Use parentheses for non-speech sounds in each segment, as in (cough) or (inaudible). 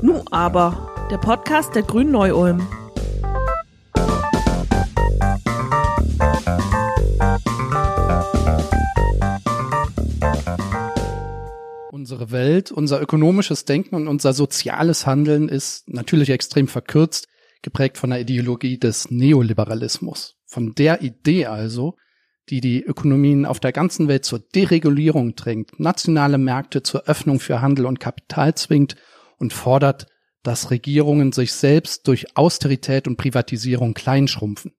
Nu aber, der Podcast der Grünen Neu-Ulm. Unsere Welt, unser ökonomisches Denken und unser soziales Handeln ist natürlich extrem verkürzt, geprägt von der Ideologie des Neoliberalismus. Von der Idee also, die die Ökonomien auf der ganzen Welt zur Deregulierung drängt, nationale Märkte zur Öffnung für Handel und Kapital zwingt und fordert, dass Regierungen sich selbst durch Austerität und Privatisierung kleinschrumpfen.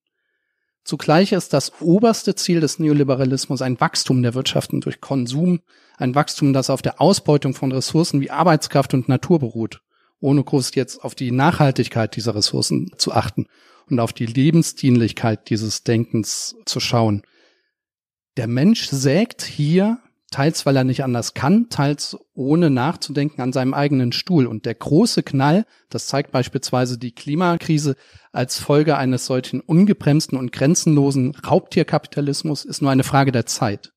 Zugleich ist das oberste Ziel des Neoliberalismus ein Wachstum der Wirtschaften durch Konsum, ein Wachstum, das auf der Ausbeutung von Ressourcen wie Arbeitskraft und Natur beruht, ohne groß jetzt auf die Nachhaltigkeit dieser Ressourcen zu achten und auf die Lebensdienlichkeit dieses Denkens zu schauen. Der Mensch sägt hier, teils weil er nicht anders kann, teils ohne nachzudenken an seinem eigenen Stuhl. Und der große Knall, das zeigt beispielsweise die Klimakrise als Folge eines solchen ungebremsten und grenzenlosen Raubtierkapitalismus, ist nur eine Frage der Zeit.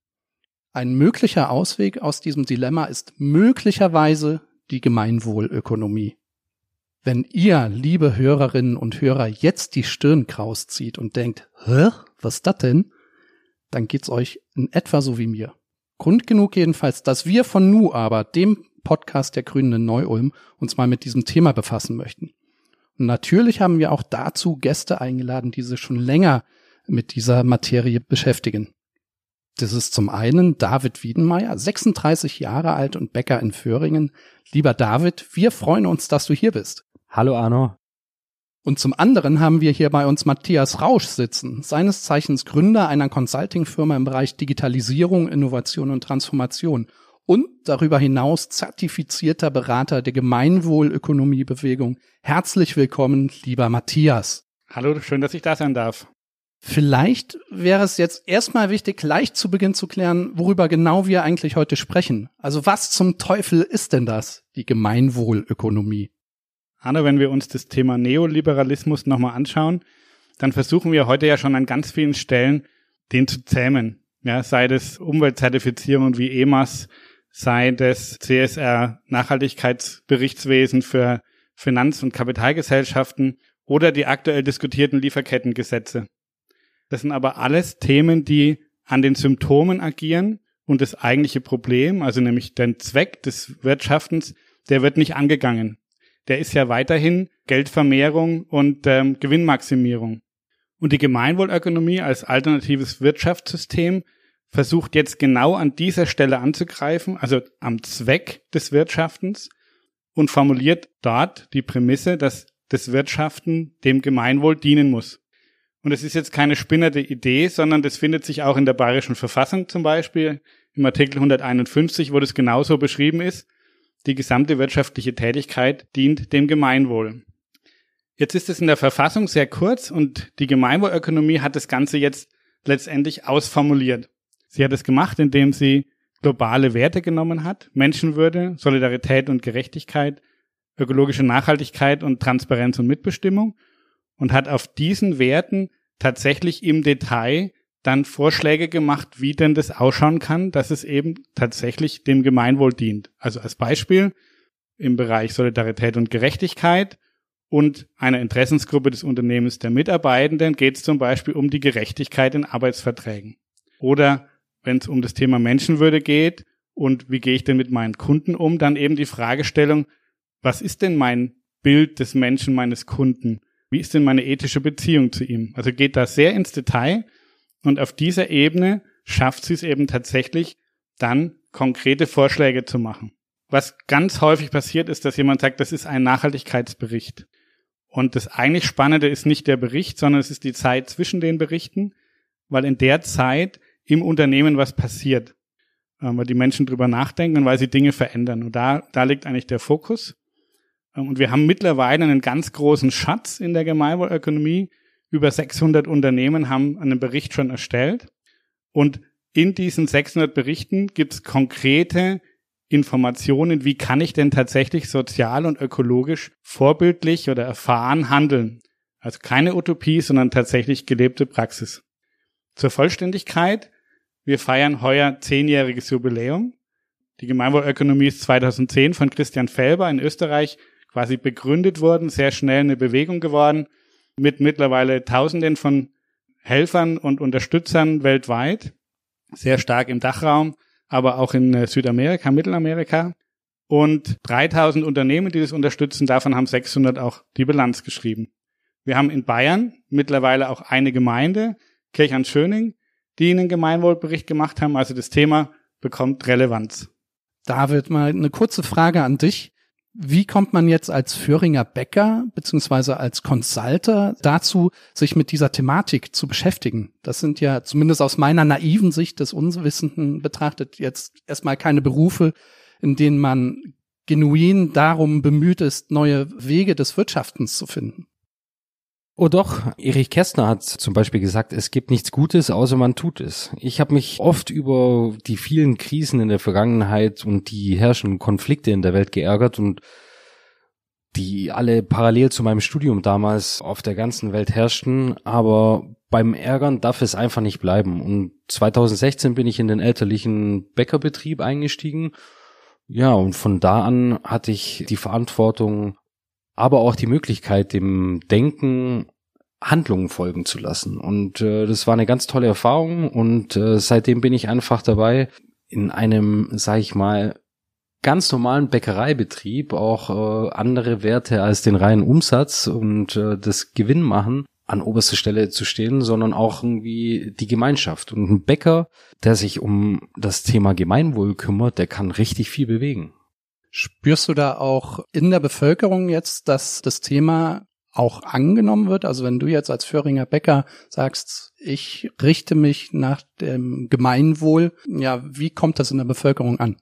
Ein möglicher Ausweg aus diesem Dilemma ist möglicherweise die Gemeinwohlökonomie. Wenn ihr, liebe Hörerinnen und Hörer, jetzt die Stirn kraus zieht und denkt, hä, was ist das denn? Dann geht's euch in etwa so wie mir. Grund genug jedenfalls, dass wir von Nu aber, dem Podcast der Grünen in Neu-Ulm, uns mal mit diesem Thema befassen möchten. Und natürlich haben wir auch dazu Gäste eingeladen, die sich schon länger mit dieser Materie beschäftigen. Das ist zum einen David Wiedenmeier, 36 Jahre alt und Bäcker in Föhringen. Lieber David, wir freuen uns, dass du hier bist. Hallo Arno. Und zum anderen haben wir hier bei uns Matthias Rausch sitzen, seines Zeichens Gründer einer Consulting-Firma im Bereich Digitalisierung, Innovation und Transformation und darüber hinaus zertifizierter Berater der Gemeinwohlökonomiebewegung. Herzlich willkommen, lieber Matthias. Hallo, schön, dass ich da sein darf. Vielleicht wäre es jetzt erstmal wichtig, gleich zu Beginn zu klären, worüber genau wir eigentlich heute sprechen. Also was zum Teufel ist denn das, die Gemeinwohlökonomie? Arno, wenn wir uns das Thema Neoliberalismus nochmal anschauen, dann versuchen wir heute ja schon an ganz vielen Stellen, den zu zähmen. Ja, sei das Umweltzertifizierung wie EMAS, sei das CSR Nachhaltigkeitsberichtswesen für Finanz- und Kapitalgesellschaften oder die aktuell diskutierten Lieferkettengesetze. Das sind aber alles Themen, die an den Symptomen agieren und das eigentliche Problem, also nämlich den Zweck des Wirtschaftens, der wird nicht angegangen der ist ja weiterhin Geldvermehrung und ähm, Gewinnmaximierung. Und die Gemeinwohlökonomie als alternatives Wirtschaftssystem versucht jetzt genau an dieser Stelle anzugreifen, also am Zweck des Wirtschaftens und formuliert dort die Prämisse, dass das Wirtschaften dem Gemeinwohl dienen muss. Und es ist jetzt keine spinnerte Idee, sondern das findet sich auch in der Bayerischen Verfassung zum Beispiel im Artikel 151, wo das genauso beschrieben ist. Die gesamte wirtschaftliche Tätigkeit dient dem Gemeinwohl. Jetzt ist es in der Verfassung sehr kurz und die Gemeinwohlökonomie hat das Ganze jetzt letztendlich ausformuliert. Sie hat es gemacht, indem sie globale Werte genommen hat, Menschenwürde, Solidarität und Gerechtigkeit, ökologische Nachhaltigkeit und Transparenz und Mitbestimmung und hat auf diesen Werten tatsächlich im Detail dann Vorschläge gemacht, wie denn das ausschauen kann, dass es eben tatsächlich dem Gemeinwohl dient. Also als Beispiel im Bereich Solidarität und Gerechtigkeit und einer Interessensgruppe des Unternehmens der Mitarbeitenden geht es zum Beispiel um die Gerechtigkeit in Arbeitsverträgen. Oder wenn es um das Thema Menschenwürde geht und wie gehe ich denn mit meinen Kunden um, dann eben die Fragestellung, was ist denn mein Bild des Menschen, meines Kunden? Wie ist denn meine ethische Beziehung zu ihm? Also geht da sehr ins Detail und auf dieser Ebene schafft sie es eben tatsächlich, dann konkrete Vorschläge zu machen. Was ganz häufig passiert ist, dass jemand sagt, das ist ein Nachhaltigkeitsbericht. Und das eigentlich Spannende ist nicht der Bericht, sondern es ist die Zeit zwischen den Berichten, weil in der Zeit im Unternehmen was passiert. Ähm, weil die Menschen drüber nachdenken und weil sie Dinge verändern. Und da, da liegt eigentlich der Fokus. Ähm, und wir haben mittlerweile einen ganz großen Schatz in der Gemeinwohlökonomie, über 600 Unternehmen haben einen Bericht schon erstellt. Und in diesen 600 Berichten gibt es konkrete Informationen, wie kann ich denn tatsächlich sozial und ökologisch vorbildlich oder erfahren handeln. Also keine Utopie, sondern tatsächlich gelebte Praxis. Zur Vollständigkeit, wir feiern heuer zehnjähriges Jubiläum Die Gemeinwohlökonomie ist 2010 von Christian Felber in Österreich quasi begründet worden, sehr schnell eine Bewegung geworden, mit mittlerweile Tausenden von Helfern und Unterstützern weltweit, sehr stark im Dachraum, aber auch in äh, Südamerika, Mittelamerika. Und 3000 Unternehmen, die das unterstützen, davon haben 600 auch die Bilanz geschrieben. Wir haben in Bayern mittlerweile auch eine Gemeinde, Kirchern-Schöning, die einen Gemeinwohlbericht gemacht haben. Also das Thema bekommt Relevanz. David, mal eine kurze Frage an dich. Wie kommt man jetzt als Föhringer Bäcker beziehungsweise als Consulter dazu, sich mit dieser Thematik zu beschäftigen? Das sind ja zumindest aus meiner naiven Sicht des Unwissenden betrachtet jetzt erstmal keine Berufe, in denen man genuin darum bemüht ist, neue Wege des Wirtschaftens zu finden. Oh doch, Erich Kästner hat zum Beispiel gesagt, es gibt nichts Gutes, außer man tut es. Ich habe mich oft über die vielen Krisen in der Vergangenheit und die herrschenden Konflikte in der Welt geärgert und die alle parallel zu meinem Studium damals auf der ganzen Welt herrschten, aber beim Ärgern darf es einfach nicht bleiben. Und 2016 bin ich in den elterlichen Bäckerbetrieb eingestiegen. Ja, und von da an hatte ich die Verantwortung, aber auch die Möglichkeit, dem Denken Handlungen folgen zu lassen. Und äh, das war eine ganz tolle Erfahrung und äh, seitdem bin ich einfach dabei, in einem, sag ich mal, ganz normalen Bäckereibetrieb auch äh, andere Werte als den reinen Umsatz und äh, das Gewinn machen an oberster Stelle zu stehen, sondern auch irgendwie die Gemeinschaft. Und ein Bäcker, der sich um das Thema Gemeinwohl kümmert, der kann richtig viel bewegen. Spürst du da auch in der Bevölkerung jetzt, dass das Thema auch angenommen wird? Also wenn du jetzt als Föhringer Bäcker sagst, ich richte mich nach dem Gemeinwohl, ja, wie kommt das in der Bevölkerung an?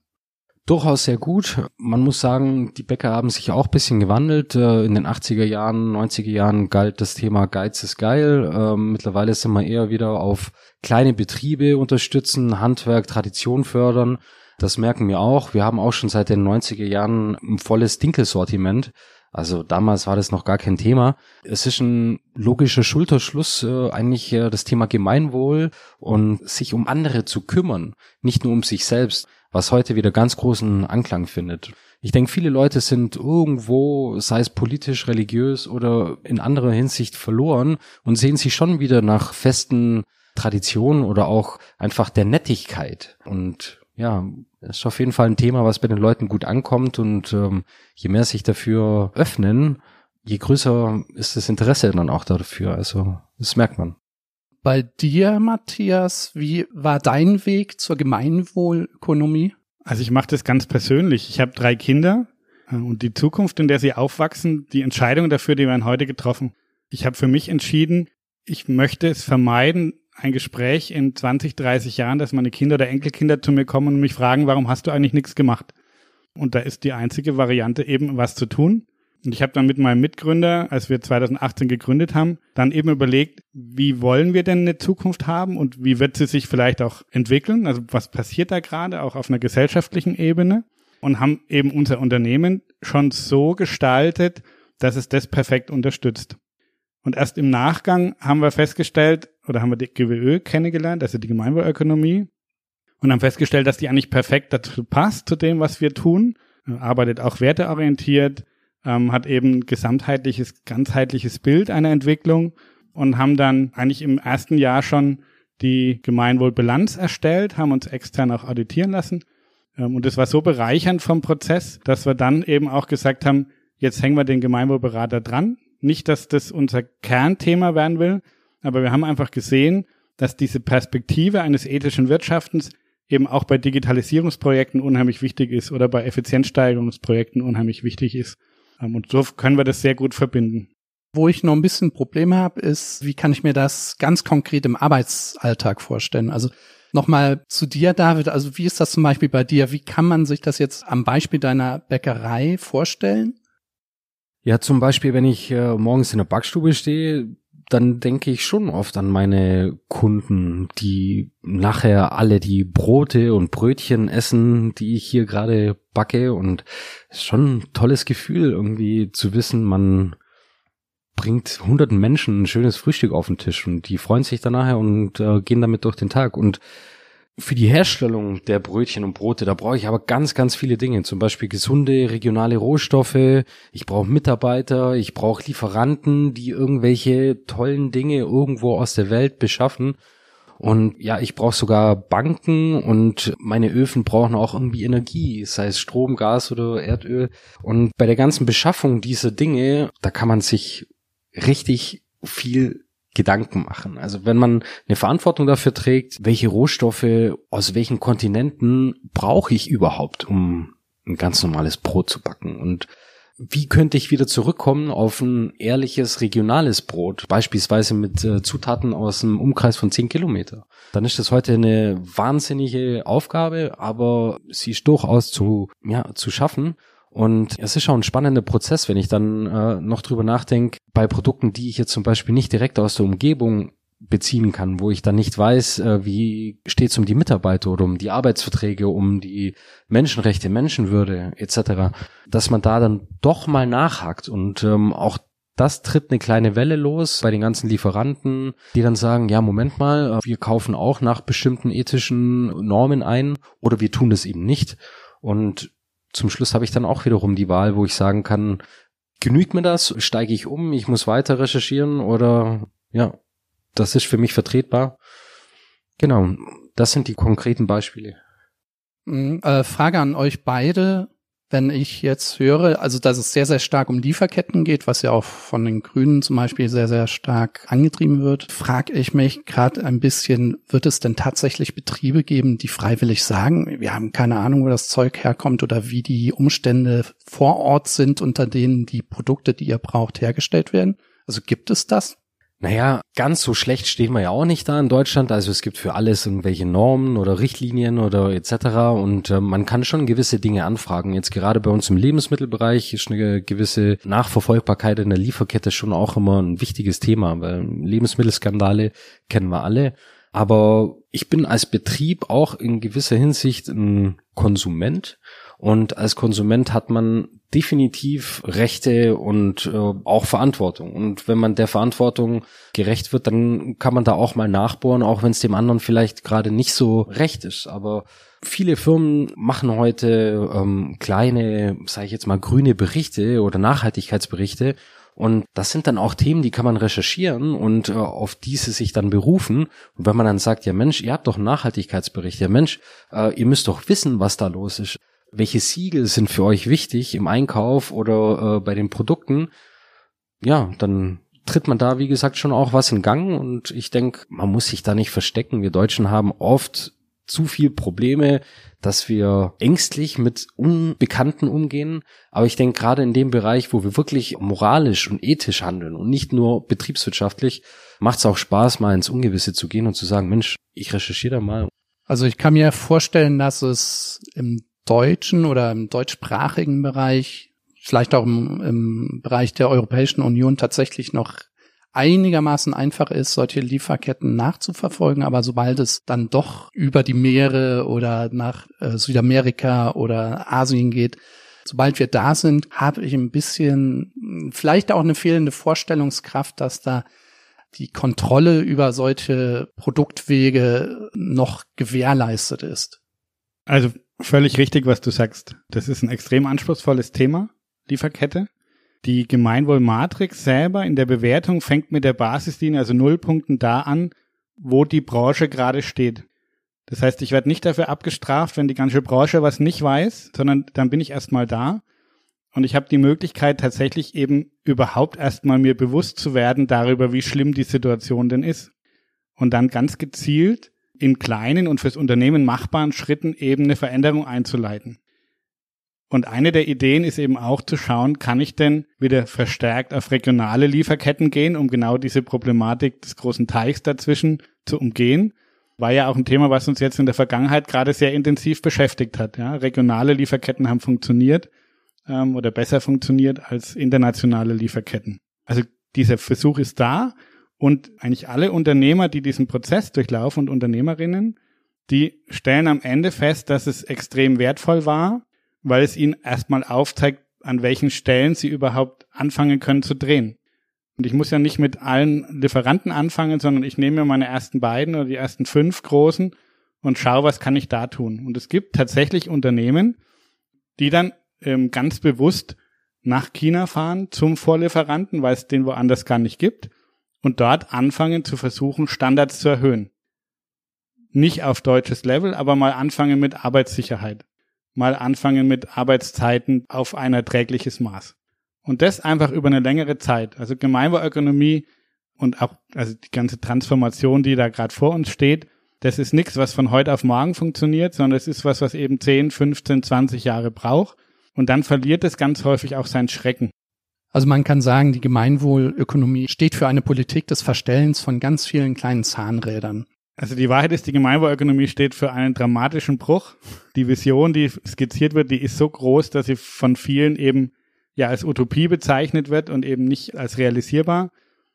Durchaus sehr gut. Man muss sagen, die Bäcker haben sich auch ein bisschen gewandelt. Äh, in den 80er Jahren, 90er Jahren galt das Thema Geiz ist geil. Ähm, mittlerweile sind wir eher wieder auf kleine Betriebe unterstützen, Handwerk, Tradition fördern. Das merken wir auch. Wir haben auch schon seit den 90er Jahren ein volles Dinkelsortiment. Also damals war das noch gar kein Thema. Es ist ein logischer Schulterschluss, äh, eigentlich äh, das Thema Gemeinwohl und sich um andere zu kümmern, nicht nur um sich selbst, was heute wieder ganz großen Anklang findet. Ich denke, viele Leute sind irgendwo, sei es politisch, religiös oder in anderer Hinsicht verloren und sehen sich schon wieder nach festen Traditionen oder auch einfach der Nettigkeit. Und ja, ist auf jeden Fall ein Thema, was bei den Leuten gut ankommt und ähm, je mehr sich dafür öffnen, je größer ist das Interesse dann auch dafür. Also das merkt man. Bei dir, Matthias, wie war dein Weg zur Gemeinwohlökonomie? Also ich mache das ganz persönlich. Ich habe drei Kinder äh, und die Zukunft, in der sie aufwachsen, die Entscheidung dafür, die werden heute getroffen. Ich habe für mich entschieden, ich möchte es vermeiden, ein Gespräch in 20, 30 Jahren, dass meine Kinder oder Enkelkinder zu mir kommen und mich fragen, warum hast du eigentlich nichts gemacht? Und da ist die einzige Variante eben was zu tun. Und ich habe dann mit meinem Mitgründer, als wir 2018 gegründet haben, dann eben überlegt, wie wollen wir denn eine Zukunft haben und wie wird sie sich vielleicht auch entwickeln? Also was passiert da gerade auch auf einer gesellschaftlichen Ebene? Und haben eben unser Unternehmen schon so gestaltet, dass es das perfekt unterstützt. Und erst im Nachgang haben wir festgestellt, oder haben wir die GWÖ kennengelernt, also die Gemeinwohlökonomie, und haben festgestellt, dass die eigentlich perfekt dazu passt, zu dem, was wir tun. Arbeitet auch werteorientiert, ähm, hat eben gesamtheitliches, ganzheitliches Bild einer Entwicklung und haben dann eigentlich im ersten Jahr schon die Gemeinwohlbilanz erstellt, haben uns extern auch auditieren lassen. Ähm, und es war so bereichernd vom Prozess, dass wir dann eben auch gesagt haben, jetzt hängen wir den Gemeinwohlberater dran, nicht, dass das unser Kernthema werden will, aber wir haben einfach gesehen, dass diese Perspektive eines ethischen Wirtschaftens eben auch bei Digitalisierungsprojekten unheimlich wichtig ist oder bei Effizienzsteigerungsprojekten unheimlich wichtig ist. Ähm, und so können wir das sehr gut verbinden. Wo ich noch ein bisschen Probleme habe, ist, wie kann ich mir das ganz konkret im Arbeitsalltag vorstellen? Also nochmal zu dir, David. Also wie ist das zum Beispiel bei dir? Wie kann man sich das jetzt am Beispiel deiner Bäckerei vorstellen? Ja, zum Beispiel, wenn ich äh, morgens in der Backstube stehe, dann denke ich schon oft an meine Kunden, die nachher alle die Brote und Brötchen essen, die ich hier gerade backe. Und es ist schon ein tolles Gefühl, irgendwie zu wissen, man bringt hunderten Menschen ein schönes Frühstück auf den Tisch und die freuen sich dann nachher und äh, gehen damit durch den Tag. Und Für die Herstellung der Brötchen und Brote, da brauche ich aber ganz, ganz viele Dinge. Zum Beispiel gesunde, regionale Rohstoffe. Ich brauche Mitarbeiter, ich brauche Lieferanten, die irgendwelche tollen Dinge irgendwo aus der Welt beschaffen. Und ja, ich brauche sogar Banken und meine Öfen brauchen auch irgendwie Energie, sei es Strom, Gas oder Erdöl. Und bei der ganzen Beschaffung dieser Dinge, da kann man sich richtig viel Gedanken machen. Also wenn man eine Verantwortung dafür trägt, welche Rohstoffe aus welchen Kontinenten brauche ich überhaupt, um ein ganz normales Brot zu backen und wie könnte ich wieder zurückkommen auf ein ehrliches regionales Brot, beispielsweise mit äh, Zutaten aus einem Umkreis von zehn Kilometer? Dann ist das heute eine wahnsinnige Aufgabe, aber sie ist durchaus zu, ja, zu schaffen. Und es ist auch ein spannender Prozess, wenn ich dann äh, noch drüber nachdenke, bei Produkten, die ich jetzt zum Beispiel nicht direkt aus der Umgebung beziehen kann, wo ich dann nicht weiß, äh, wie steht es um die Mitarbeiter oder um die Arbeitsverträge, um die Menschenrechte, Menschenwürde etc., dass man da dann doch mal nachhakt und ähm, auch das tritt eine kleine Welle los bei den ganzen Lieferanten, die dann sagen, ja, Moment mal, äh, wir kaufen auch nach bestimmten ethischen Normen ein oder wir tun das eben nicht. Und zum Schluss habe ich dann auch wiederum die Wahl, wo ich sagen kann, genügt mir das? Steige ich um? Ich muss weiter recherchieren oder ja, das ist für mich vertretbar. Genau, das sind die konkreten Beispiele. Mhm, äh, Frage an euch beide wenn ich jetzt höre, also dass es sehr, sehr stark um Lieferketten geht, was ja auch von den Grünen zum Beispiel sehr, sehr stark angetrieben wird, frage ich mich gerade ein bisschen, wird es denn tatsächlich Betriebe geben, die freiwillig sagen, wir haben keine Ahnung, wo das Zeug herkommt oder wie die Umstände vor Ort sind, unter denen die Produkte, die ihr braucht, hergestellt werden? Also gibt es das? Naja, ganz so schlecht stehen wir ja auch nicht da in Deutschland. Also es gibt für alles irgendwelche Normen oder Richtlinien oder etc. Und äh, man kann schon gewisse Dinge anfragen. Jetzt gerade bei uns im Lebensmittelbereich ist eine gewisse Nachverfolgbarkeit in der Lieferkette schon auch immer ein wichtiges Thema, weil Lebensmittelskandale kennen wir alle. Aber ich bin als Betrieb auch in gewisser Hinsicht ein Konsument und als Konsument hat man definitiv Rechte und äh, auch Verantwortung. Und wenn man der Verantwortung gerecht wird, dann kann man da auch mal nachbohren, auch wenn es dem anderen vielleicht gerade nicht so recht ist. Aber viele Firmen machen heute ähm, kleine, sage ich jetzt mal, grüne Berichte oder Nachhaltigkeitsberichte. Und das sind dann auch Themen, die kann man recherchieren und äh, auf diese sich dann berufen. Und wenn man dann sagt, ja Mensch, ihr habt doch einen Nachhaltigkeitsbericht, ja Mensch, äh, ihr müsst doch wissen, was da los ist welche Siegel sind für euch wichtig im Einkauf oder äh, bei den Produkten, ja, dann tritt man da, wie gesagt, schon auch was in Gang und ich denke, man muss sich da nicht verstecken. Wir Deutschen haben oft zu viel Probleme, dass wir ängstlich mit Unbekannten umgehen. Aber ich denke, gerade in dem Bereich, wo wir wirklich moralisch und ethisch handeln und nicht nur betriebswirtschaftlich, macht es auch Spaß, mal ins Ungewisse zu gehen und zu sagen, Mensch, ich recherchiere da mal. Also ich kann mir vorstellen, dass es im deutschen oder im deutschsprachigen Bereich, vielleicht auch im, im Bereich der Europäischen Union tatsächlich noch einigermaßen einfach ist, solche Lieferketten nachzuverfolgen, aber sobald es dann doch über die Meere oder nach äh, Südamerika oder Asien geht, sobald wir da sind, habe ich ein bisschen vielleicht auch eine fehlende Vorstellungskraft, dass da die Kontrolle über solche Produktwege noch gewährleistet ist. Also völlig richtig, was du sagst. Das ist ein extrem anspruchsvolles Thema, Lieferkette. Die Gemeinwohlmatrix selber in der Bewertung fängt mit der Basislinie, also Nullpunkten da an, wo die Branche gerade steht. Das heißt, ich werde nicht dafür abgestraft, wenn die ganze Branche was nicht weiß, sondern dann bin ich erstmal da und ich habe die Möglichkeit tatsächlich eben überhaupt erstmal mir bewusst zu werden darüber, wie schlimm die Situation denn ist. Und dann ganz gezielt in kleinen und fürs Unternehmen machbaren Schritten eben eine Veränderung einzuleiten. Und eine der Ideen ist eben auch zu schauen, kann ich denn wieder verstärkt auf regionale Lieferketten gehen, um genau diese Problematik des großen Teichs dazwischen zu umgehen. War ja auch ein Thema, was uns jetzt in der Vergangenheit gerade sehr intensiv beschäftigt hat. Ja, regionale Lieferketten haben funktioniert ähm, oder besser funktioniert als internationale Lieferketten. Also dieser Versuch ist da und eigentlich alle Unternehmer, die diesen Prozess durchlaufen und Unternehmerinnen, die stellen am Ende fest, dass es extrem wertvoll war, weil es ihnen erstmal aufzeigt, an welchen Stellen sie überhaupt anfangen können zu drehen. Und ich muss ja nicht mit allen Lieferanten anfangen, sondern ich nehme mir meine ersten beiden oder die ersten fünf großen und schaue, was kann ich da tun. Und es gibt tatsächlich Unternehmen, die dann ähm, ganz bewusst nach China fahren zum Vorlieferanten, weil es den woanders gar nicht gibt und dort anfangen zu versuchen, Standards zu erhöhen. Nicht auf deutsches Level, aber mal anfangen mit Arbeitssicherheit. Mal anfangen mit Arbeitszeiten auf ein erträgliches Maß. Und das einfach über eine längere Zeit. Also Gemeinwohlökonomie und auch also die ganze Transformation, die da gerade vor uns steht, das ist nichts, was von heute auf morgen funktioniert, sondern es ist was, was eben 10, 15, 20 Jahre braucht. Und dann verliert es ganz häufig auch seinen Schrecken. Also man kann sagen, die Gemeinwohlökonomie steht für eine Politik des Verstellens von ganz vielen kleinen Zahnrädern. Also die Wahrheit ist, die Gemeinwohlökonomie steht für einen dramatischen Bruch. Die Vision, die skizziert wird, die ist so groß, dass sie von vielen eben ja als Utopie bezeichnet wird und eben nicht als realisierbar.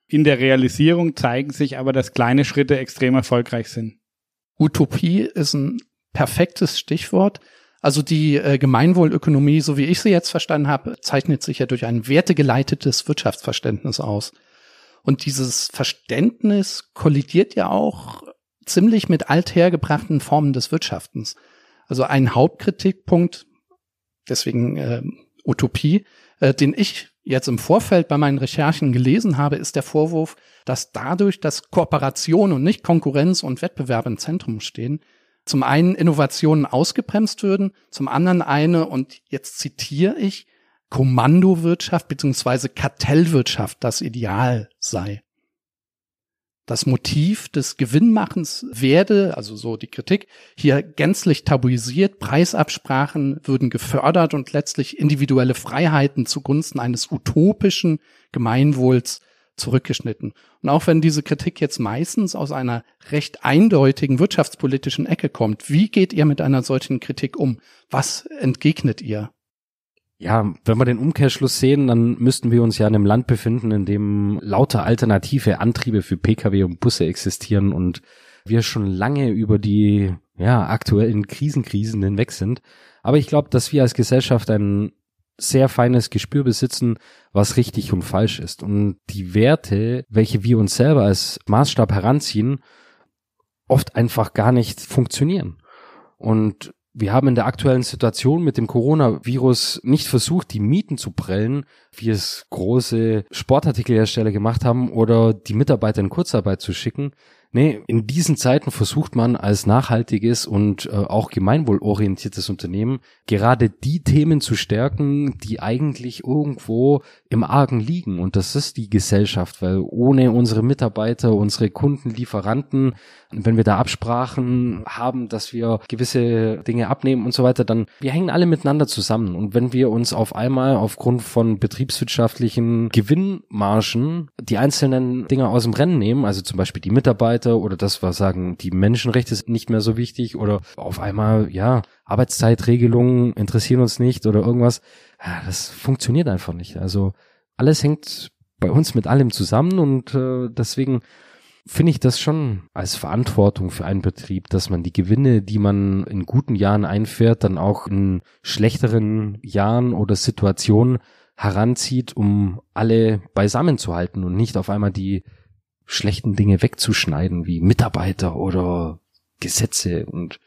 In der Realisierung zeigen sich aber, dass kleine Schritte extrem erfolgreich sind. Utopie ist ein perfektes Stichwort. Also die äh, Gemeinwohlökonomie, so wie ich sie jetzt verstanden habe, zeichnet sich ja durch ein wertegeleitetes Wirtschaftsverständnis aus. Und dieses Verständnis kollidiert ja auch ziemlich mit althergebrachten Formen des Wirtschaftens. Also ein Hauptkritikpunkt, deswegen äh, Utopie, äh, den ich jetzt im Vorfeld bei meinen Recherchen gelesen habe, ist der Vorwurf, dass dadurch, dass Kooperation und nicht Konkurrenz und Wettbewerb im Zentrum stehen, zum einen Innovationen ausgebremst würden, zum anderen eine, und jetzt zitiere ich, Kommandowirtschaft beziehungsweise Kartellwirtschaft das Ideal sei. Das Motiv des Gewinnmachens werde, also so die Kritik, hier gänzlich tabuisiert, Preisabsprachen würden gefördert und letztlich individuelle Freiheiten zugunsten eines utopischen Gemeinwohls zurückgeschnitten. Und auch wenn diese Kritik jetzt meistens aus einer recht eindeutigen wirtschaftspolitischen Ecke kommt, wie geht ihr mit einer solchen Kritik um? Was entgegnet ihr? Ja, wenn wir den Umkehrschluss sehen, dann müssten wir uns ja in einem Land befinden, in dem lauter alternative Antriebe für Pkw und Busse existieren und wir schon lange über die ja, aktuellen Krisenkrisen hinweg sind. Aber ich glaube, dass wir als Gesellschaft ein sehr feines Gespür besitzen, was richtig und falsch ist. Und die Werte, welche wir uns selber als Maßstab heranziehen, oft einfach gar nicht funktionieren. Und wir haben in der aktuellen Situation mit dem Coronavirus nicht versucht, die Mieten zu prellen, wie es große Sportartikelhersteller gemacht haben oder die Mitarbeiter in Kurzarbeit zu schicken, Nee, in diesen Zeiten versucht man als nachhaltiges und äh, auch gemeinwohlorientiertes Unternehmen gerade die Themen zu stärken, die eigentlich irgendwo im Argen liegen. Und das ist die Gesellschaft, weil ohne unsere Mitarbeiter, unsere Kunden, Lieferanten, wenn wir da Absprachen haben, dass wir gewisse Dinge abnehmen und so weiter, dann wir hängen alle miteinander zusammen. Und wenn wir uns auf einmal aufgrund von betriebswirtschaftlichen Gewinnmargen die einzelnen Dinge aus dem Rennen nehmen, also zum Beispiel die Mitarbeiter, weiter oder das was sagen, die Menschenrechte sind nicht mehr so wichtig oder auf einmal, ja, Arbeitszeitregelungen interessieren uns nicht oder irgendwas. Ja, das funktioniert einfach nicht. Also alles hängt bei uns mit allem zusammen und äh, deswegen finde ich das schon als Verantwortung für einen Betrieb, dass man die Gewinne, die man in guten Jahren einfährt, dann auch in schlechteren Jahren oder Situationen heranzieht, um alle beisammen zu halten und nicht auf einmal die schlechten Dinge wegzuschneiden, wie Mitarbeiter oder Gesetze und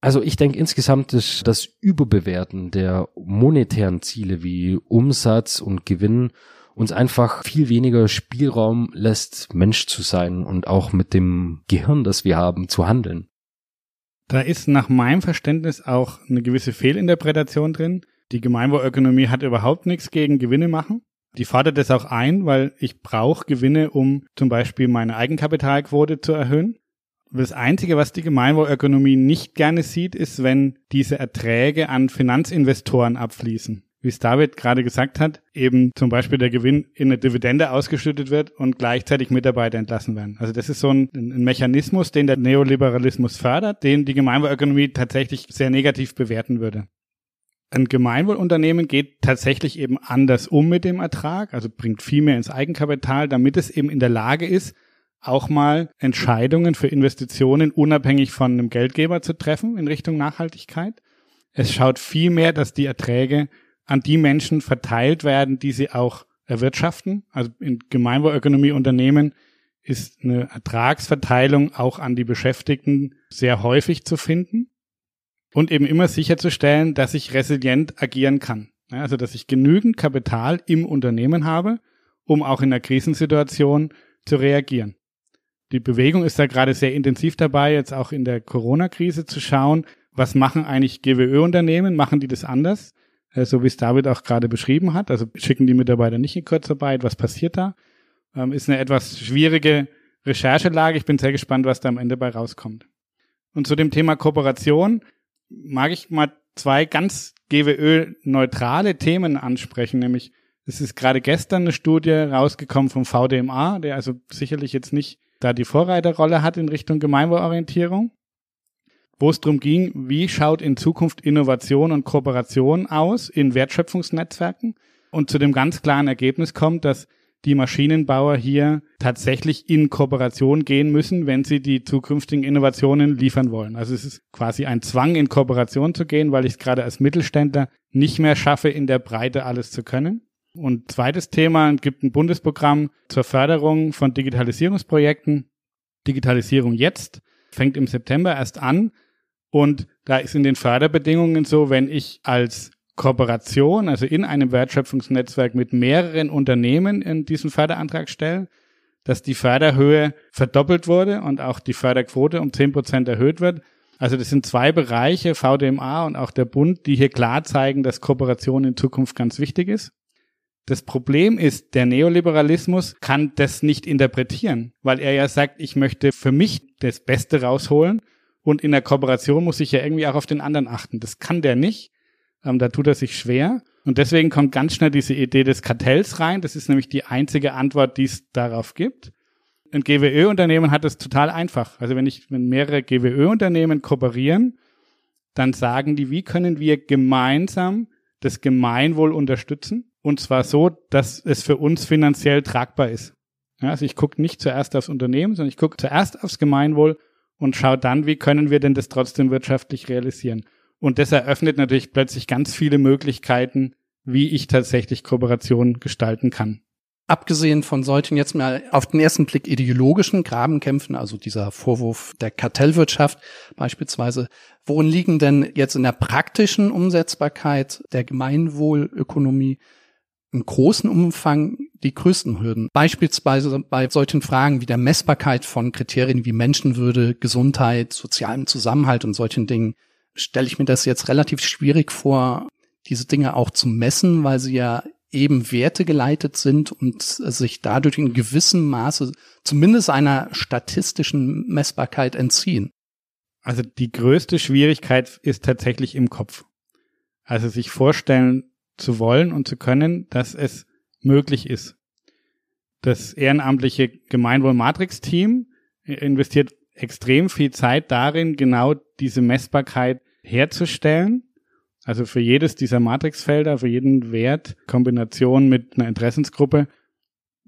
also ich denke insgesamt ist das Überbewerten der monetären Ziele wie Umsatz und Gewinn uns einfach viel weniger Spielraum lässt, Mensch zu sein und auch mit dem Gehirn, das wir haben, zu handeln. Da ist nach meinem Verständnis auch eine gewisse Fehlinterpretation drin. Die Gemeinwohlökonomie hat überhaupt nichts gegen Gewinne machen. Die fordert es auch ein, weil ich brauche Gewinne, um zum Beispiel meine Eigenkapitalquote zu erhöhen. Das Einzige, was die Gemeinwohlökonomie nicht gerne sieht, ist, wenn diese Erträge an Finanzinvestoren abfließen. Wie es David gerade gesagt hat, eben zum Beispiel der Gewinn in eine Dividende ausgeschüttet wird und gleichzeitig Mitarbeiter entlassen werden. Also das ist so ein, ein Mechanismus, den der Neoliberalismus fördert, den die Gemeinwohlökonomie tatsächlich sehr negativ bewerten würde. Ein Gemeinwohlunternehmen geht tatsächlich eben anders um mit dem Ertrag, also bringt viel mehr ins Eigenkapital, damit es eben in der Lage ist, auch mal Entscheidungen für Investitionen unabhängig von einem Geldgeber zu treffen in Richtung Nachhaltigkeit. Es schaut viel mehr, dass die Erträge an die Menschen verteilt werden, die sie auch erwirtschaften. Also in Gemeinwohlökonomie Unternehmen ist eine Ertragsverteilung auch an die Beschäftigten sehr häufig zu finden und eben immer sicherzustellen, dass ich resilient agieren kann. Also, dass ich genügend Kapital im Unternehmen habe, um auch in einer Krisensituation zu reagieren. Die Bewegung ist da gerade sehr intensiv dabei, jetzt auch in der Corona-Krise zu schauen, was machen eigentlich GWÖ-Unternehmen? Machen die das anders? Äh, so wie es David auch gerade beschrieben hat. Also schicken die Mitarbeiter nicht in Kurzarbeit. Was passiert da? Ähm, ist eine etwas schwierige Recherchelage. Ich bin sehr gespannt, was da am Ende bei rauskommt. Und zu dem Thema Kooperation mag ich mal zwei ganz GWÖ-neutrale Themen ansprechen, nämlich es ist gerade gestern eine Studie rausgekommen vom VDMA, der also sicherlich jetzt nicht da die Vorreiterrolle hat in Richtung Gemeinwohlorientierung, wo es darum ging, wie schaut in Zukunft Innovation und Kooperation aus in Wertschöpfungsnetzwerken. Und zu dem ganz klaren Ergebnis kommt, dass die Maschinenbauer hier tatsächlich in Kooperation gehen müssen, wenn sie die zukünftigen Innovationen liefern wollen. Also es ist quasi ein Zwang, in Kooperation zu gehen, weil ich es gerade als Mittelständler nicht mehr schaffe, in der Breite alles zu können. Und zweites Thema, es gibt ein Bundesprogramm zur Förderung von Digitalisierungsprojekten. Digitalisierung jetzt fängt im September erst an. Und da ist in den Förderbedingungen so, wenn ich als Kooperation, also in einem Wertschöpfungsnetzwerk mit mehreren Unternehmen in diesen Förderantrag stelle, dass die Förderhöhe verdoppelt wurde und auch die Förderquote um zehn Prozent erhöht wird. Also das sind zwei Bereiche, VDMA und auch der Bund, die hier klar zeigen, dass Kooperation in Zukunft ganz wichtig ist. Das Problem ist, der Neoliberalismus kann das nicht interpretieren, weil er ja sagt, ich möchte für mich das Beste rausholen und in der Kooperation muss ich ja irgendwie auch auf den anderen achten. Das kann der nicht. Ähm, da tut er sich schwer. Und deswegen kommt ganz schnell diese Idee des Kartells rein. Das ist nämlich die einzige Antwort, die es darauf gibt. Ein GWÖ-Unternehmen hat es total einfach. Also wenn ich, wenn mehrere GWÖ-Unternehmen kooperieren, dann sagen die, wie können wir gemeinsam das Gemeinwohl unterstützen? Und zwar so, dass es für uns finanziell tragbar ist. Ja, also ich gucke nicht zuerst aufs Unternehmen, sondern ich gucke zuerst aufs Gemeinwohl und schaue dann, wie können wir denn das trotzdem wirtschaftlich realisieren. Und das eröffnet natürlich plötzlich ganz viele Möglichkeiten, wie ich tatsächlich Kooperation gestalten kann. Abgesehen von solchen jetzt mal auf den ersten Blick ideologischen Grabenkämpfen, also dieser Vorwurf der Kartellwirtschaft beispielsweise, worin liegen denn jetzt in der praktischen Umsetzbarkeit der Gemeinwohlökonomie im großen Umfang die größten Hürden. Beispielsweise bei solchen Fragen wie der Messbarkeit von Kriterien wie Menschenwürde, Gesundheit, sozialem Zusammenhalt und solchen Dingen stelle ich mir das jetzt relativ schwierig vor, diese Dinge auch zu messen, weil sie ja eben Werte geleitet sind und sich dadurch in gewissem Maße zumindest einer statistischen Messbarkeit entziehen. Also die größte Schwierigkeit ist tatsächlich im Kopf. Also sich vorstellen, zu wollen und zu können, dass es möglich ist. Das ehrenamtliche Gemeinwohl-Matrix-Team investiert extrem viel Zeit darin, genau diese Messbarkeit herzustellen. Also für jedes dieser Matrixfelder, für jeden Wert, Kombination mit einer Interessensgruppe,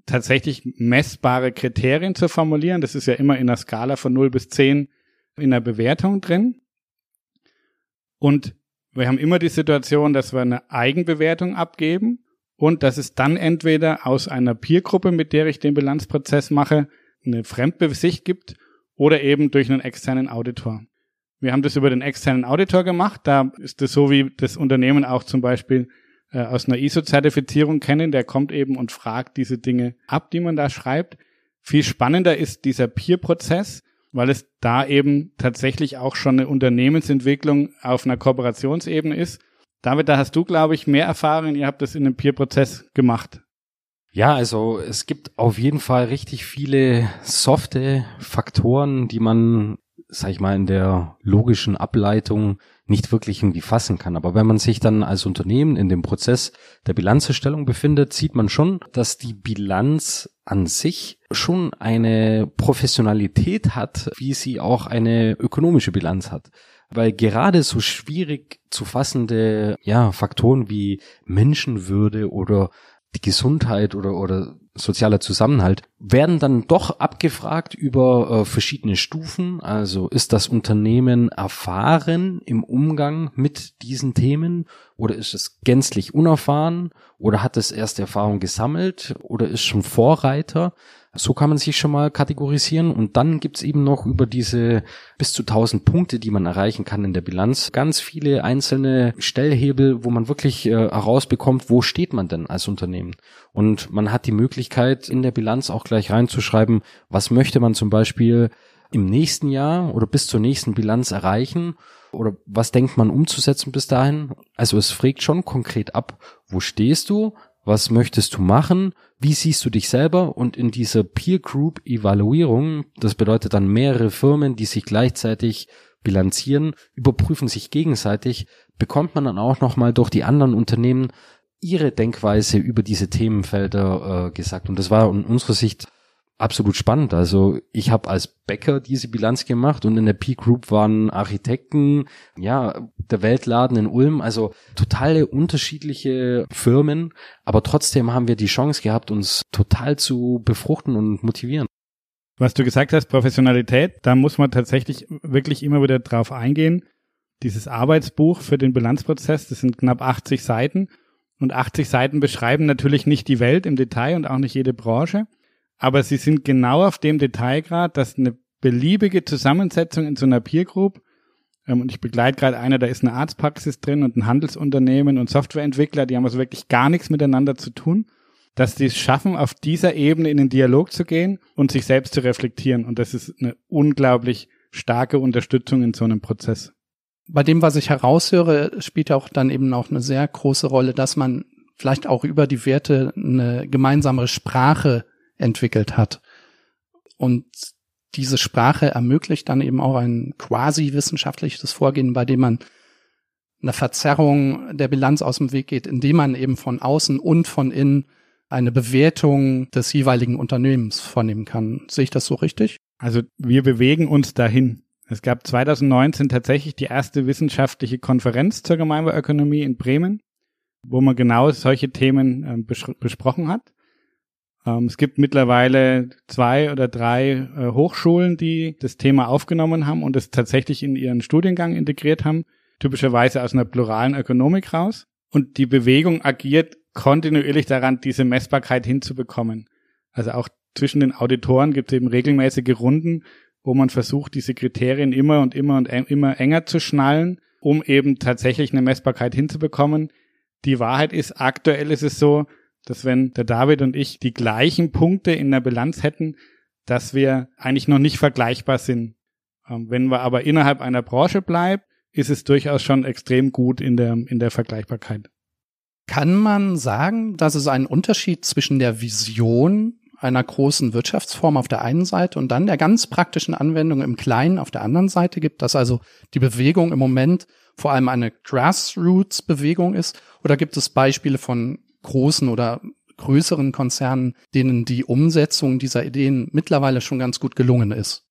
tatsächlich messbare Kriterien zu formulieren. Das ist ja immer in einer Skala von 0 bis 10 in der Bewertung drin. Und wir haben immer die Situation, dass wir eine Eigenbewertung abgeben und dass es dann entweder aus einer Peergruppe, mit der ich den Bilanzprozess mache, eine Fremdbesicht gibt oder eben durch einen externen Auditor. Wir haben das über den externen Auditor gemacht. Da ist es so, wie das Unternehmen auch zum Beispiel äh, aus einer ISO-Zertifizierung kennen. Der kommt eben und fragt diese Dinge ab, die man da schreibt. Viel spannender ist dieser Peer-Prozess, weil es da eben tatsächlich auch schon eine Unternehmensentwicklung auf einer Kooperationsebene ist. David, da hast du, glaube ich, mehr Erfahrung. Ihr habt das in einem Peer-Prozess gemacht. Ja, also es gibt auf jeden Fall richtig viele softe Faktoren, die man, sag ich mal, in der logischen Ableitung nicht wirklich irgendwie fassen kann. Aber wenn man sich dann als Unternehmen in dem Prozess der Bilanzerstellung befindet, sieht man schon, dass die Bilanz an sich schon eine Professionalität hat, wie sie auch eine ökonomische Bilanz hat. Weil gerade so schwierig zu fassende ja, Faktoren wie Menschenwürde oder die Gesundheit oder, oder sozialer Zusammenhalt, werden dann doch abgefragt über äh, verschiedene Stufen. Also ist das Unternehmen erfahren im Umgang mit diesen Themen oder ist es gänzlich unerfahren oder hat es erst Erfahrung gesammelt oder ist schon Vorreiter? So kann man sich schon mal kategorisieren und dann gibt's eben noch über diese bis zu 1000 Punkte, die man erreichen kann in der Bilanz, ganz viele einzelne Stellhebel, wo man wirklich äh, herausbekommt, wo steht man denn als Unternehmen. Und man hat die Möglichkeit in der Bilanz auch gleich reinzuschreiben, was möchte man zum Beispiel im nächsten Jahr oder bis zur nächsten Bilanz erreichen oder was denkt man umzusetzen bis dahin? Also es fragt schon konkret ab, wo stehst du, was möchtest du machen, wie siehst du dich selber und in dieser Peer Group Evaluierung, das bedeutet dann mehrere Firmen, die sich gleichzeitig bilanzieren, überprüfen sich gegenseitig, bekommt man dann auch nochmal durch die anderen Unternehmen ihre Denkweise über diese Themenfelder äh, gesagt. Und das war in unserer Sicht absolut spannend. Also ich habe als Bäcker diese Bilanz gemacht und in der P-Group waren Architekten, ja, der Weltladen in Ulm, also totale unterschiedliche Firmen, aber trotzdem haben wir die Chance gehabt, uns total zu befruchten und motivieren. Was du gesagt hast, Professionalität, da muss man tatsächlich wirklich immer wieder drauf eingehen. Dieses Arbeitsbuch für den Bilanzprozess, das sind knapp 80 Seiten und 80 Seiten beschreiben natürlich nicht die Welt im Detail und auch nicht jede Branche aber sie sind genau auf dem Detailgrad, dass eine beliebige Zusammensetzung in so einer Peer Group ähm, und ich begleite gerade einer, da ist eine Arztpraxis drin und ein Handelsunternehmen und Softwareentwickler, die haben also wirklich gar nichts miteinander zu tun, dass die es schaffen, auf dieser Ebene in den Dialog zu gehen und sich selbst zu reflektieren. Und das ist eine unglaublich starke Unterstützung in so einem Prozess. Bei dem, was ich heraushöre, spielt auch dann eben auch eine sehr große Rolle, dass man vielleicht auch über die Werte eine gemeinsame Sprache entwickelt hat. Und diese Sprache ermöglicht dann eben auch ein quasi wissenschaftliches Vorgehen, bei dem man eine Verzerrung der Bilanz aus dem Weg geht, indem man eben von außen und von innen eine Bewertung des jeweiligen Unternehmens vornehmen kann. Sehe ich das so richtig? Also wir bewegen uns dahin. Es gab 2019 tatsächlich die erste wissenschaftliche Konferenz zur Gemeinwohlökonomie in Bremen, wo man genau solche Themen äh, besprochen hat. Ähm, es gibt mittlerweile zwei oder drei äh, Hochschulen, die das Thema aufgenommen haben und es tatsächlich in ihren Studiengang integriert haben, typischerweise aus einer pluralen Ökonomik raus. Und die Bewegung agiert kontinuierlich daran, diese Messbarkeit hinzubekommen. Also auch zwischen den Auditoren gibt es eben regelmäßige Runden, wo man versucht, diese Kriterien immer und immer und immer enger zu schnallen, um eben tatsächlich eine Messbarkeit hinzubekommen. Die Wahrheit ist, aktuell ist es so, dass wenn der David und ich die gleichen Punkte in der Bilanz hätten, dass wir eigentlich noch nicht vergleichbar sind. Ähm, wenn wir aber innerhalb einer Branche bleiben, ist es durchaus schon extrem gut in der, in der Vergleichbarkeit. Kann man sagen, dass es einen Unterschied zwischen der Vision einer großen Wirtschaftsform auf der einen Seite und dann der ganz praktischen Anwendung im Kleinen auf der anderen Seite gibt, dass also die Bewegung im Moment vor allem eine Grassroots-Bewegung ist? Oder gibt es Beispiele von großen oder größeren Konzernen, denen die Umsetzung dieser Ideen mittlerweile schon ganz gut gelungen ist.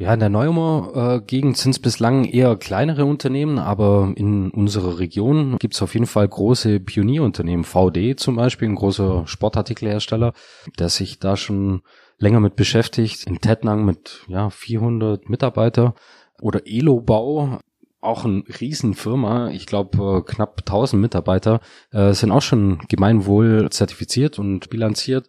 Ja, in der Neumer äh, Gegend sind es bislang eher kleinere Unternehmen, aber in unserer Region gibt es auf jeden Fall große Pionierunternehmen. VD zum Beispiel, ein großer Sportartikelhersteller, der sich da schon länger mit beschäftigt. In Tettnang mit ja 400 Mitarbeiter oder Elobau, auch eine Riesenfirma, ich glaube äh, knapp 1000 Mitarbeiter, äh, sind auch schon Gemeinwohl zertifiziert und bilanziert.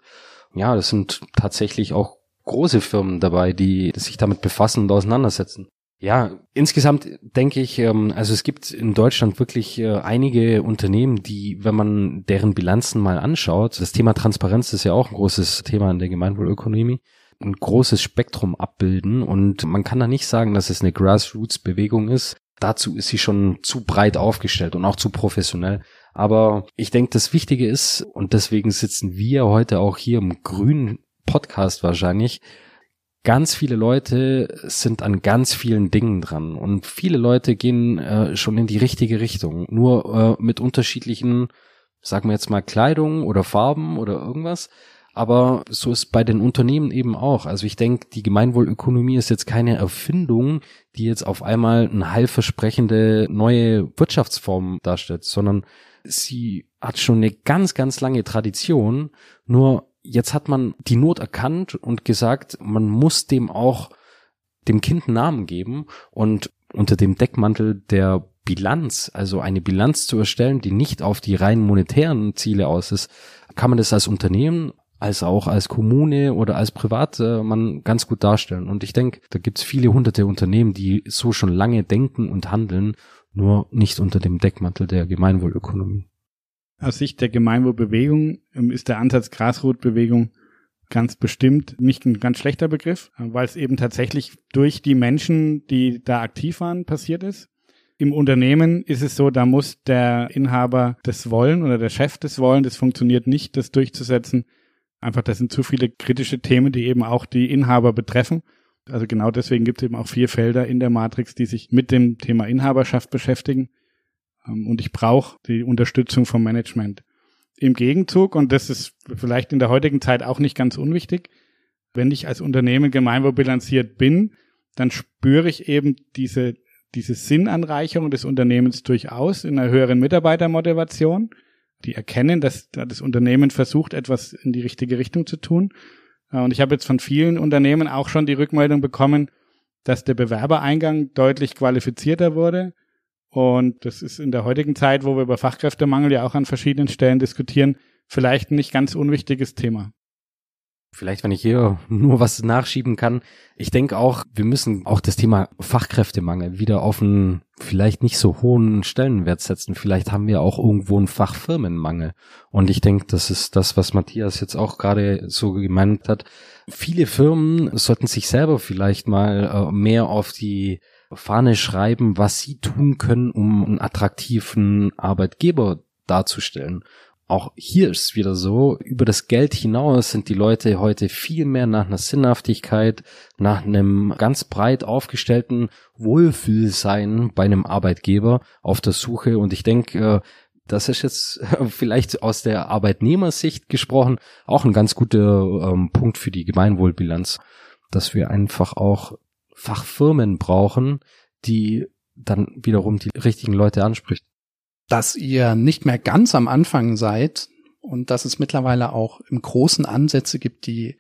Ja, das sind tatsächlich auch große Firmen dabei, die sich damit befassen und auseinandersetzen. Ja, insgesamt denke ich, ähm, also es gibt in Deutschland wirklich äh, einige Unternehmen, die, wenn man deren Bilanzen mal anschaut, das Thema Transparenz ist ja auch ein großes Thema in der Gemeinwohlökonomie, ein großes Spektrum abbilden und man kann da nicht sagen, dass es eine Grassroots-Bewegung ist, dazu ist sie schon zu breit aufgestellt und auch zu professionell. Aber ich denke, das Wichtige ist, und deswegen sitzen wir heute auch hier im grünen Podcast wahrscheinlich, ganz viele Leute sind an ganz vielen Dingen dran und viele Leute gehen äh, schon in die richtige Richtung, nur äh, mit unterschiedlichen, sagen wir jetzt mal Kleidung oder Farben oder irgendwas. Aber so ist bei den Unternehmen eben auch. Also ich denke, die Gemeinwohlökonomie ist jetzt keine Erfindung, die jetzt auf einmal eine heilversprechende neue Wirtschaftsform darstellt, sondern sie hat schon eine ganz, ganz lange Tradition. Nur jetzt hat man die Not erkannt und gesagt, man muss dem auch dem Kind Namen geben und unter dem Deckmantel der Bilanz, also eine Bilanz zu erstellen, die nicht auf die rein monetären Ziele aus ist, kann man das als Unternehmen als auch als Kommune oder als Privatmann äh, ganz gut darstellen. Und ich denke, da gibt's viele hunderte Unternehmen, die so schon lange denken und handeln, nur nicht unter dem Deckmantel der Gemeinwohlökonomie. Aus Sicht der Gemeinwohlbewegung ähm, ist der Ansatz Grasroot-Bewegung ganz bestimmt nicht ein ganz schlechter Begriff, äh, weil es eben tatsächlich durch die Menschen, die da aktiv waren, passiert ist. Im Unternehmen ist es so, da muss der Inhaber das wollen oder der Chef das wollen. Das funktioniert nicht, das durchzusetzen. Einfach, das sind zu viele kritische Themen, die eben auch die Inhaber betreffen. Also genau deswegen gibt es eben auch vier Felder in der Matrix, die sich mit dem Thema Inhaberschaft beschäftigen. Ähm, und ich brauche die Unterstützung vom Management. Im Gegenzug, und das ist vielleicht in der heutigen Zeit auch nicht ganz unwichtig, wenn ich als Unternehmen gemeinwohlbilanziert bin, dann spüre ich eben diese, diese Sinnanreicherung des Unternehmens durchaus in einer höheren Mitarbeitermotivation. Die erkennen, dass das Unternehmen versucht, etwas in die richtige Richtung zu tun. Äh, und ich habe jetzt von vielen Unternehmen auch schon die Rückmeldung bekommen, dass der Bewerbereingang deutlich qualifizierter wurde, und das ist in der heutigen Zeit, wo wir über Fachkräftemangel ja auch an verschiedenen Stellen diskutieren, vielleicht ein nicht ganz unwichtiges Thema. Vielleicht, wenn ich hier (laughs) nur was nachschieben kann. Ich denke auch, wir müssen auch das Thema Fachkräftemangel wieder auf einen vielleicht nicht so hohen Stellenwert setzen. Vielleicht haben wir auch irgendwo einen Fachfirmenmangel. Und ich denke, das ist das, was Matthias jetzt auch gerade so gemeint hat. Viele Firmen sollten sich selber vielleicht mal äh, mehr auf die Fahne schreiben, was sie tun können, um einen attraktiven Arbeitgeber darzustellen. Auch hier ist es wieder so, über das Geld hinaus sind die Leute heute viel mehr nach einer Sinnhaftigkeit, nach einem ganz breit aufgestellten Wohlfühlsein bei einem Arbeitgeber auf der Suche. Und ich denke, äh, das ist jetzt (laughs) vielleicht aus der Arbeitnehmersicht gesprochen auch ein ganz guter ähm, Punkt für die Gemeinwohlbilanz, dass wir einfach auch Fachfirmen brauchen, die dann wiederum die richtigen Leute anspricht. Dass ihr nicht mehr ganz am Anfang seid und dass es mittlerweile auch im Großen Ansätze gibt, die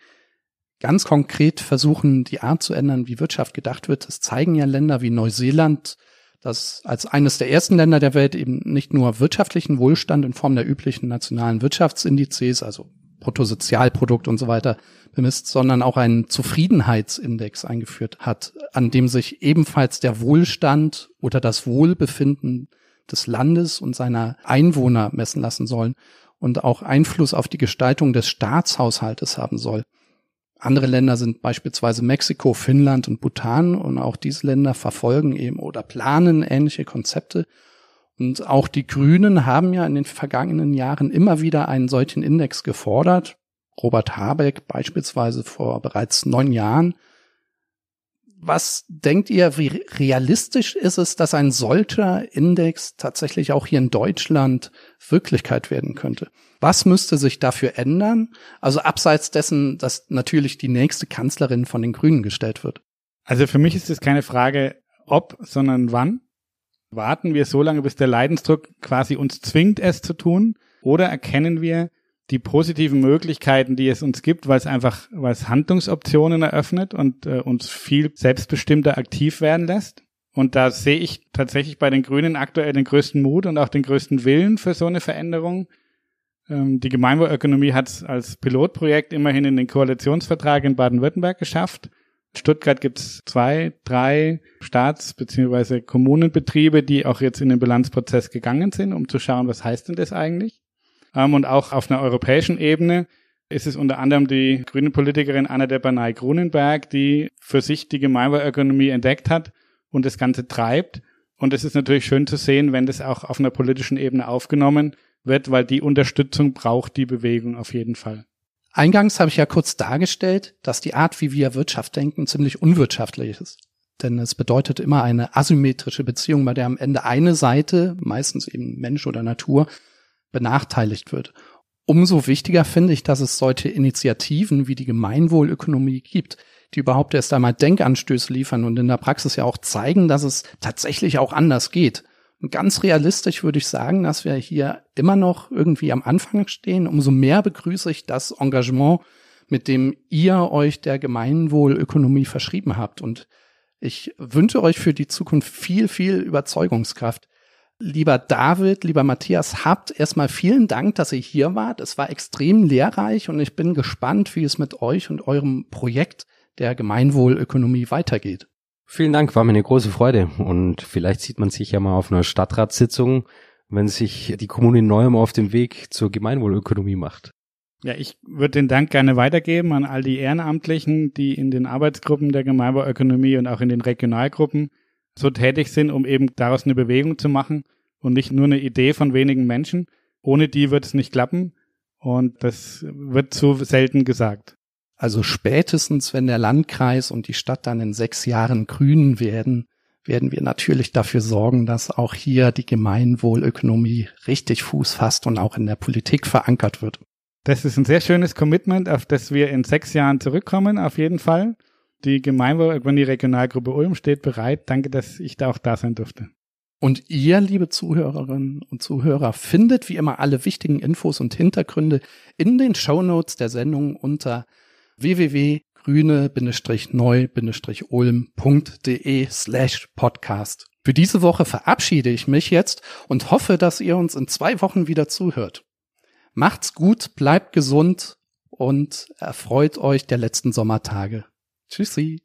ganz konkret versuchen, die Art zu ändern, wie Wirtschaft gedacht wird. Das zeigen ja Länder wie Neuseeland, das als eines der ersten Länder der Welt eben nicht nur wirtschaftlichen Wohlstand in Form der üblichen nationalen Wirtschaftsindizes, also Bruttosozialprodukt und so weiter bemisst, sondern auch einen Zufriedenheitsindex eingeführt hat, an dem sich ebenfalls der Wohlstand oder das Wohlbefinden des Landes und seiner Einwohner messen lassen sollen und auch Einfluss auf die Gestaltung des Staatshaushaltes haben soll. Andere Länder sind beispielsweise Mexiko, Finnland und Bhutan und auch diese Länder verfolgen eben oder planen ähnliche Konzepte und auch die Grünen haben ja in den vergangenen Jahren immer wieder einen solchen Index gefordert. Robert Habeck beispielsweise vor bereits neun Jahren. Was denkt ihr, wie realistisch ist es, dass ein solcher Index tatsächlich auch hier in Deutschland Wirklichkeit werden könnte? Was müsste sich dafür ändern? Also abseits dessen, dass natürlich die nächste Kanzlerin von den Grünen gestellt wird. Also für mich ist es keine Frage ob, sondern wann. Warten wir so lange, bis der Leidensdruck quasi uns zwingt, es zu tun? Oder erkennen wir die positiven Möglichkeiten, die es uns gibt, weil es einfach, weil es Handlungsoptionen eröffnet und äh, uns viel selbstbestimmter aktiv werden lässt? Und da sehe ich tatsächlich bei den Grünen aktuell den größten Mut und auch den größten Willen für so eine Veränderung. Ähm, die Gemeinwohlökonomie hat es als Pilotprojekt immerhin in den Koalitionsvertrag in Baden-Württemberg geschafft. Stuttgart gibt es zwei, drei Staats- bzw. Kommunenbetriebe, die auch jetzt in den Bilanzprozess gegangen sind, um zu schauen, was heißt denn das eigentlich? Ähm, und auch auf einer europäischen Ebene ist es unter anderem die grüne Politikerin Anna de Banay Grunenberg, die für sich die Gemeinwohlökonomie entdeckt hat und das Ganze treibt. Und es ist natürlich schön zu sehen, wenn das auch auf einer politischen Ebene aufgenommen wird, weil die Unterstützung braucht die Bewegung auf jeden Fall. Eingangs habe ich ja kurz dargestellt, dass die Art, wie wir Wirtschaft denken, ziemlich unwirtschaftlich ist. Denn es bedeutet immer eine asymmetrische Beziehung, bei der am Ende eine Seite, meistens eben Mensch oder Natur, benachteiligt wird. Umso wichtiger finde ich, dass es solche Initiativen wie die Gemeinwohlökonomie gibt, die überhaupt erst einmal Denkanstöße liefern und in der Praxis ja auch zeigen, dass es tatsächlich auch anders geht. Und ganz realistisch würde ich sagen, dass wir hier immer noch irgendwie am Anfang stehen. Umso mehr begrüße ich das Engagement, mit dem ihr euch der Gemeinwohlökonomie verschrieben habt. Und ich wünsche euch für die Zukunft viel, viel Überzeugungskraft. Lieber David, lieber Matthias, habt erstmal vielen Dank, dass ihr hier wart. Es war extrem lehrreich und ich bin gespannt, wie es mit euch und eurem Projekt der Gemeinwohlökonomie weitergeht. Vielen Dank, war mir eine große Freude. Und vielleicht sieht man sich ja mal auf einer Stadtratssitzung, wenn sich die Kommune Neuem auf dem Weg zur Gemeinwohlökonomie macht. Ja, ich würde den Dank gerne weitergeben an all die Ehrenamtlichen, die in den Arbeitsgruppen der Gemeinwohlökonomie und auch in den Regionalgruppen so tätig sind, um eben daraus eine Bewegung zu machen und nicht nur eine Idee von wenigen Menschen. Ohne die wird es nicht klappen und das wird zu selten gesagt. Also spätestens, wenn der Landkreis und die Stadt dann in sechs Jahren grün werden, werden wir natürlich dafür sorgen, dass auch hier die Gemeinwohlökonomie richtig Fuß fasst und auch in der Politik verankert wird. Das ist ein sehr schönes Commitment, auf das wir in sechs Jahren zurückkommen, auf jeden Fall. Die Gemeinwohlökonomie Regionalgruppe Ulm steht bereit. Danke, dass ich da auch da sein durfte. Und ihr, liebe Zuhörerinnen und Zuhörer, findet wie immer alle wichtigen Infos und Hintergründe in den Shownotes der Sendung unter www.grüne-neu-ulm.de slash podcast. Für diese Woche verabschiede ich mich jetzt und hoffe, dass ihr uns in zwei Wochen wieder zuhört. Macht's gut, bleibt gesund und erfreut euch der letzten Sommertage. Tschüssi.